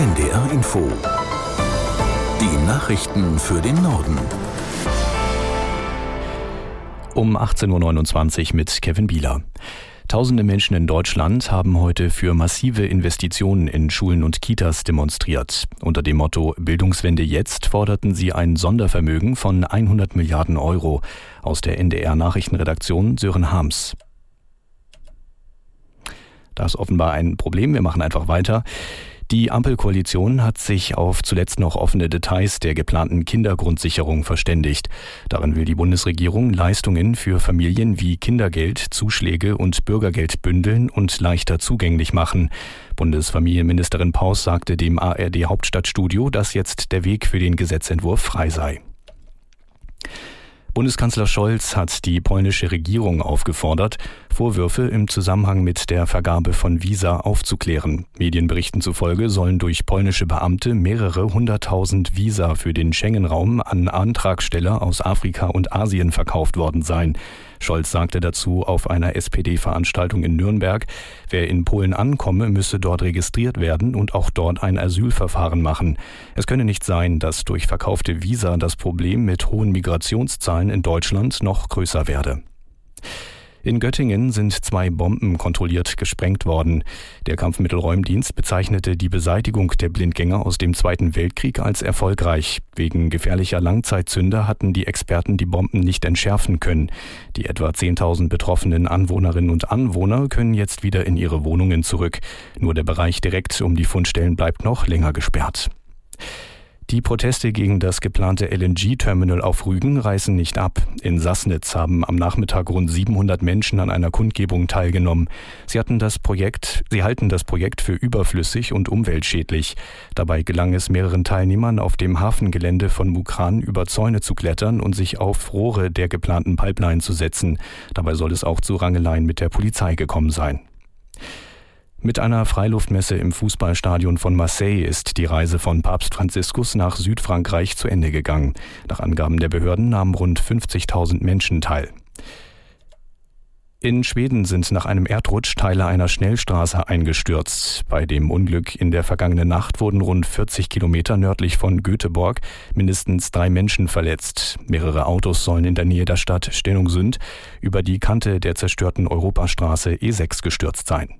NDR Info. Die Nachrichten für den Norden. Um 18.29 Uhr mit Kevin Bieler. Tausende Menschen in Deutschland haben heute für massive Investitionen in Schulen und Kitas demonstriert. Unter dem Motto Bildungswende jetzt forderten sie ein Sondervermögen von 100 Milliarden Euro. Aus der NDR Nachrichtenredaktion Sören Harms. Da ist offenbar ein Problem. Wir machen einfach weiter. Die Ampelkoalition hat sich auf zuletzt noch offene Details der geplanten Kindergrundsicherung verständigt. Darin will die Bundesregierung Leistungen für Familien wie Kindergeld, Zuschläge und Bürgergeld bündeln und leichter zugänglich machen. Bundesfamilienministerin Paus sagte dem ARD Hauptstadtstudio, dass jetzt der Weg für den Gesetzentwurf frei sei. Bundeskanzler Scholz hat die polnische Regierung aufgefordert, Vorwürfe im Zusammenhang mit der Vergabe von Visa aufzuklären. Medienberichten zufolge sollen durch polnische Beamte mehrere hunderttausend Visa für den Schengen-Raum an Antragsteller aus Afrika und Asien verkauft worden sein. Scholz sagte dazu auf einer SPD-Veranstaltung in Nürnberg, wer in Polen ankomme, müsse dort registriert werden und auch dort ein Asylverfahren machen. Es könne nicht sein, dass durch verkaufte Visa das Problem mit hohen Migrationszahlen in Deutschland noch größer werde. In Göttingen sind zwei Bomben kontrolliert gesprengt worden. Der Kampfmittelräumdienst bezeichnete die Beseitigung der Blindgänger aus dem Zweiten Weltkrieg als erfolgreich. Wegen gefährlicher Langzeitzünder hatten die Experten die Bomben nicht entschärfen können. Die etwa 10.000 betroffenen Anwohnerinnen und Anwohner können jetzt wieder in ihre Wohnungen zurück. Nur der Bereich direkt um die Fundstellen bleibt noch länger gesperrt. Die Proteste gegen das geplante LNG-Terminal auf Rügen reißen nicht ab. In Sassnitz haben am Nachmittag rund 700 Menschen an einer Kundgebung teilgenommen. Sie hatten das Projekt, sie halten das Projekt für überflüssig und umweltschädlich. Dabei gelang es mehreren Teilnehmern auf dem Hafengelände von Mukran über Zäune zu klettern und sich auf Rohre der geplanten Pipeline zu setzen. Dabei soll es auch zu Rangeleien mit der Polizei gekommen sein. Mit einer Freiluftmesse im Fußballstadion von Marseille ist die Reise von Papst Franziskus nach Südfrankreich zu Ende gegangen. Nach Angaben der Behörden nahmen rund 50.000 Menschen teil. In Schweden sind nach einem Erdrutsch Teile einer Schnellstraße eingestürzt. Bei dem Unglück in der vergangenen Nacht wurden rund 40 Kilometer nördlich von Göteborg mindestens drei Menschen verletzt. Mehrere Autos sollen in der Nähe der Stadt Stenungsund über die Kante der zerstörten Europastraße E6 gestürzt sein.